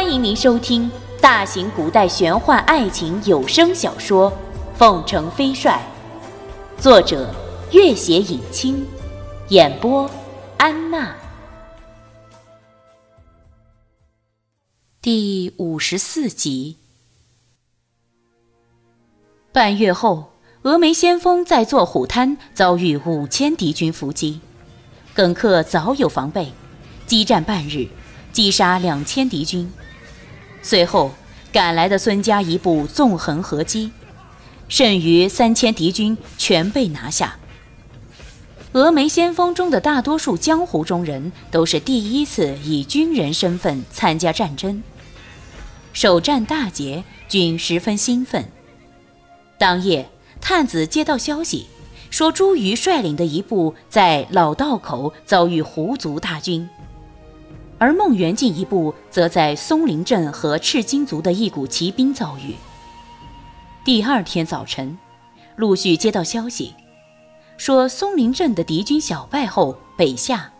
欢迎您收听大型古代玄幻爱情有声小说《凤城飞帅》，作者：月写影清，演播：安娜。第五十四集。半月后，峨眉先锋在坐虎滩遭遇五千敌军伏击，耿克早有防备，激战半日。击杀两千敌军，随后赶来的孙家一部纵横合击，剩余三千敌军全被拿下。峨眉先锋中的大多数江湖中人都是第一次以军人身份参加战争，首战大捷，均十分兴奋。当夜，探子接到消息，说朱瑜率领的一部在老道口遭遇胡族大军。而孟元敬一部则在松林镇和赤金族的一股骑兵遭遇。第二天早晨，陆续接到消息，说松林镇的敌军小败后北下，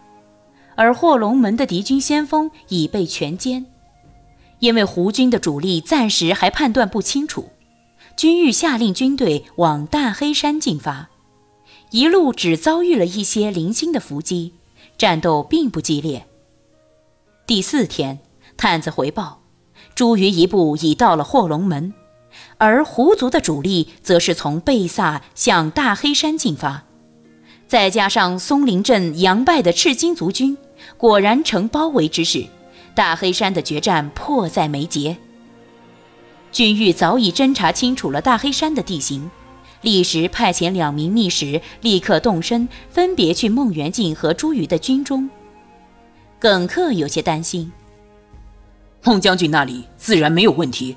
而霍龙门的敌军先锋已被全歼。因为胡军的主力暂时还判断不清楚，军欲下令军队往大黑山进发，一路只遭遇了一些零星的伏击，战斗并不激烈。第四天，探子回报，朱瑜一部已到了霍龙门，而胡族的主力则是从贝萨向大黑山进发。再加上松林镇杨败的赤金族军，果然成包围之势，大黑山的决战迫在眉睫。军玉早已侦查清楚了大黑山的地形，立时派遣两名密使立刻动身，分别去孟元敬和朱瑜的军中。耿克有些担心，孟将军那里自然没有问题，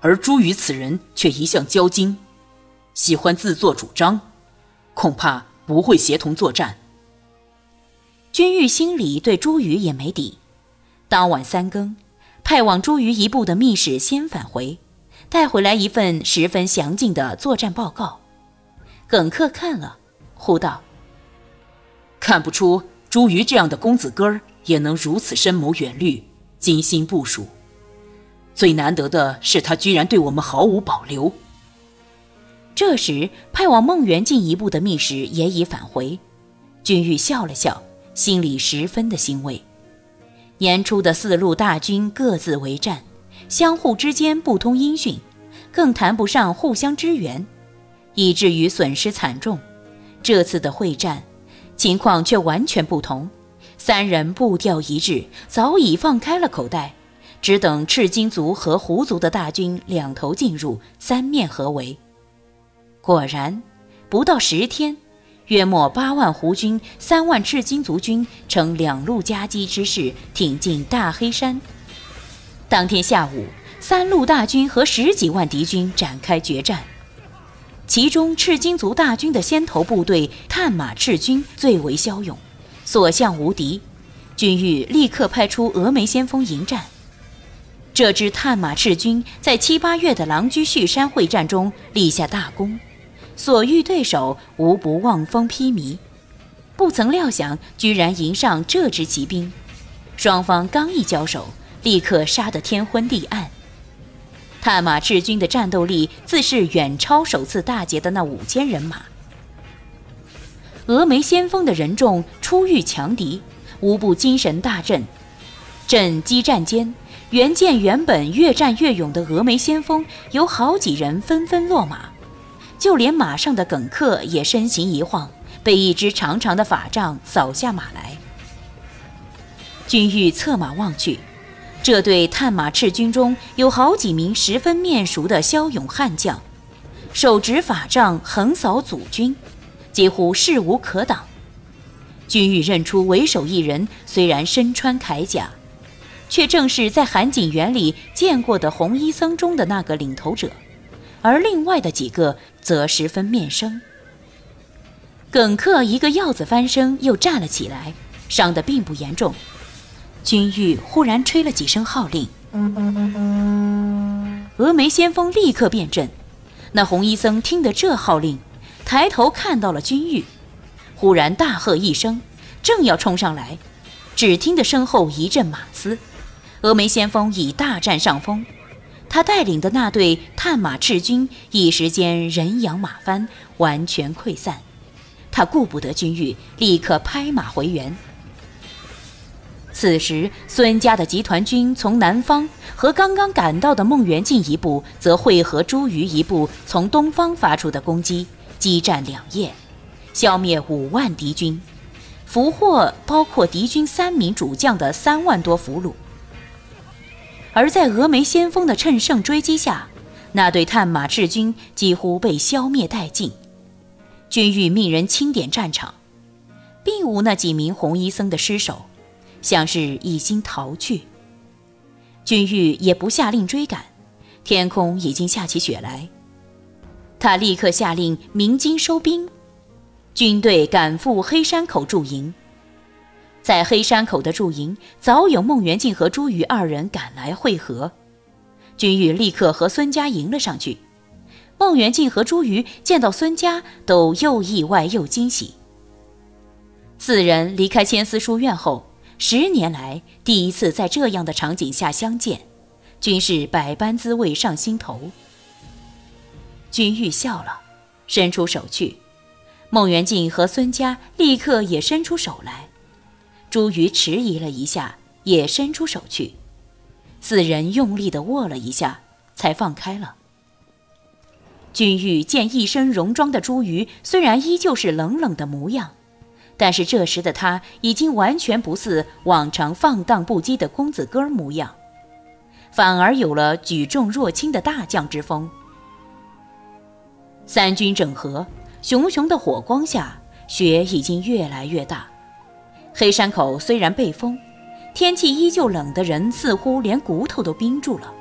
而朱瑜此人却一向骄矜，喜欢自作主张，恐怕不会协同作战。君玉心里对朱瑜也没底。当晚三更，派往朱瑜一部的密使先返回，带回来一份十分详尽的作战报告。耿克看了，呼道：“看不出朱瑜这样的公子哥儿。”也能如此深谋远虑、精心部署。最难得的是，他居然对我们毫无保留。这时，派往孟元敬一部的密使也已返回。君玉笑了笑，心里十分的欣慰。年初的四路大军各自为战，相互之间不通音讯，更谈不上互相支援，以至于损失惨重。这次的会战，情况却完全不同。三人步调一致，早已放开了口袋，只等赤金族和胡族的大军两头进入，三面合围。果然，不到十天，约莫八万胡军、三万赤金族军呈两路夹击之势挺进大黑山。当天下午，三路大军和十几万敌军展开决战，其中赤金族大军的先头部队探马赤军最为骁勇。所向无敌，君玉立刻派出峨眉先锋迎战。这支探马赤军在七八月的狼居胥山会战中立下大功，所遇对手无不望风披靡。不曾料想，居然迎上这支骑兵。双方刚一交手，立刻杀得天昏地暗。探马赤军的战斗力自是远超首次大捷的那五千人马。峨眉先锋的人众初遇强敌，无不精神大振。阵激战间，原见原本越战越勇的峨眉先锋有好几人纷纷落马，就连马上的耿克也身形一晃，被一支长长的法杖扫下马来。君玉策马望去，这队探马赤军中有好几名十分面熟的骁勇悍将，手执法杖横扫祖军。几乎势无可挡，君玉认出为首一人，虽然身穿铠甲，却正是在韩景园里见过的红衣僧中的那个领头者，而另外的几个则十分面生。耿克一个鹞子翻身又站了起来，伤得并不严重。君玉忽然吹了几声号令，峨眉先锋立刻变阵。那红衣僧听得这号令。抬头看到了君玉，忽然大喝一声，正要冲上来，只听得身后一阵马嘶，峨眉先锋已大占上风，他带领的那队探马赤军一时间人仰马翻，完全溃散。他顾不得军誉，立刻拍马回援。此时，孙家的集团军从南方和刚刚赶到的孟元敬一部，则会合朱瑜一部从东方发出的攻击，激战两夜，消灭五万敌军，俘获包括敌军三名主将的三万多俘虏。而在峨眉先锋的乘胜追击下，那队探马赤军几乎被消灭殆尽。军玉命人清点战场，并无那几名红衣僧的尸首。像是已经逃去，君玉也不下令追赶，天空已经下起雪来。他立刻下令鸣金收兵，军队赶赴黑山口驻营。在黑山口的驻营，早有孟元敬和朱瑜二人赶来会合，君玉立刻和孙家迎了上去。孟元敬和朱瑜见到孙家，都又意外又惊喜。四人离开千丝书院后。十年来第一次在这样的场景下相见，均是百般滋味上心头。君玉笑了，伸出手去，孟元敬和孙家立刻也伸出手来。朱瑜迟疑了一下，也伸出手去，四人用力地握了一下，才放开了。君玉见一身戎装的朱瑜，虽然依旧是冷冷的模样。但是这时的他已经完全不似往常放荡不羁的公子哥模样，反而有了举重若轻的大将之风。三军整合，熊熊的火光下，雪已经越来越大。黑山口虽然被封，天气依旧冷的人似乎连骨头都冰住了。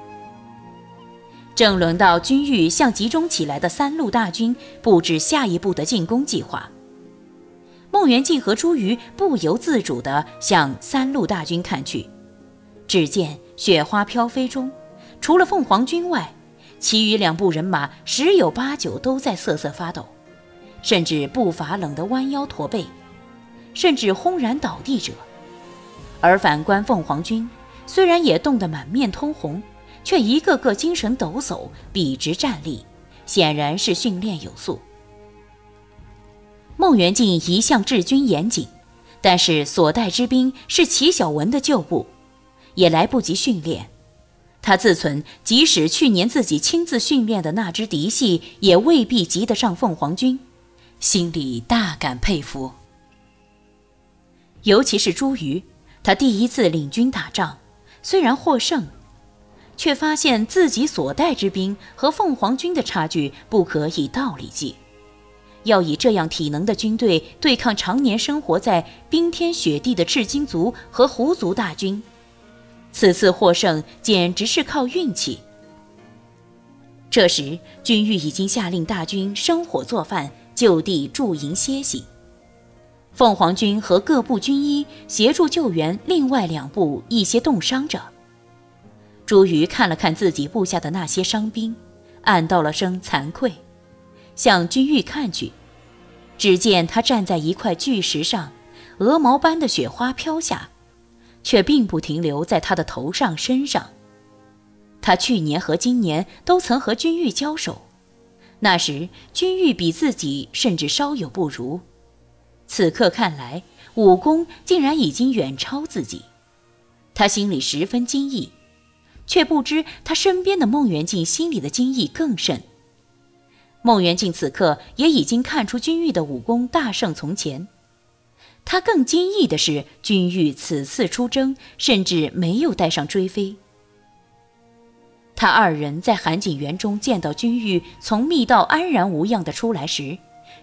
正轮到军玉向集中起来的三路大军布置下一步的进攻计划。孟元敬和朱瑜不由自主地向三路大军看去，只见雪花飘飞中，除了凤凰军外，其余两部人马十有八九都在瑟瑟发抖，甚至步伐冷得弯腰驼背，甚至轰然倒地者。而反观凤凰军，虽然也冻得满面通红，却一个个精神抖擞，笔直站立，显然是训练有素。孟元敬一向治军严谨，但是所带之兵是齐小文的旧部，也来不及训练。他自存，即使去年自己亲自训练的那支嫡系，也未必及得上凤凰军，心里大感佩服。尤其是朱瑜，他第一次领军打仗，虽然获胜，却发现自己所带之兵和凤凰军的差距不可以道理计。要以这样体能的军队对抗常年生活在冰天雪地的赤金族和胡族大军，此次获胜简直是靠运气。这时，军玉已经下令大军生火做饭，就地驻营歇息。凤凰军和各部军医协助救援另外两部一些冻伤者。朱瑜看了看自己部下的那些伤兵，暗道了声惭愧。向君玉看去，只见他站在一块巨石上，鹅毛般的雪花飘下，却并不停留在他的头上身上。他去年和今年都曾和君玉交手，那时君玉比自己甚至稍有不如，此刻看来武功竟然已经远超自己，他心里十分惊异，却不知他身边的孟元敬心里的惊异更甚。孟元敬此刻也已经看出君玉的武功大胜从前，他更惊异的是，君玉此次出征甚至没有带上追飞。他二人在含景园中见到君玉从密道安然无恙的出来时，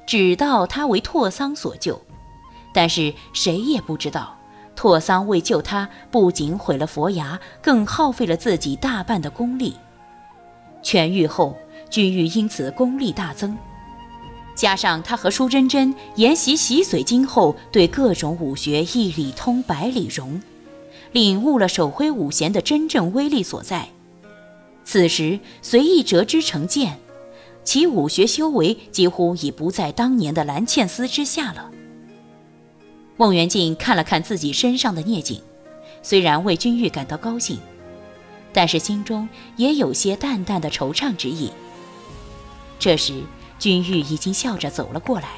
只道他为拓桑所救，但是谁也不知道，拓桑为救他，不仅毁了佛牙，更耗费了自己大半的功力。痊愈后。君玉因此功力大增，加上他和舒真真研习洗髓经后，对各种武学一理通百里融，领悟了手挥五弦的真正威力所在。此时随意折枝成剑，其武学修为几乎已不在当年的蓝茜丝之下了。孟元敬看了看自己身上的聂锦，虽然为君玉感到高兴，但是心中也有些淡淡的惆怅之意。这时，君玉已经笑着走了过来，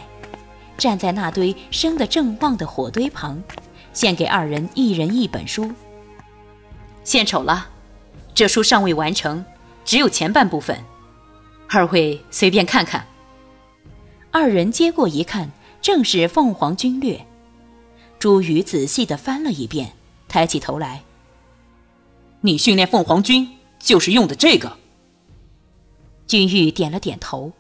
站在那堆生得正旺的火堆旁，献给二人一人一本书。献丑了，这书尚未完成，只有前半部分，二位随便看看。二人接过一看，正是《凤凰军略》。朱宇仔细地翻了一遍，抬起头来：“你训练凤凰军就是用的这个？”君玉点了点头。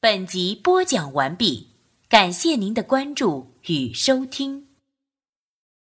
本集播讲完毕，感谢您的关注与收听。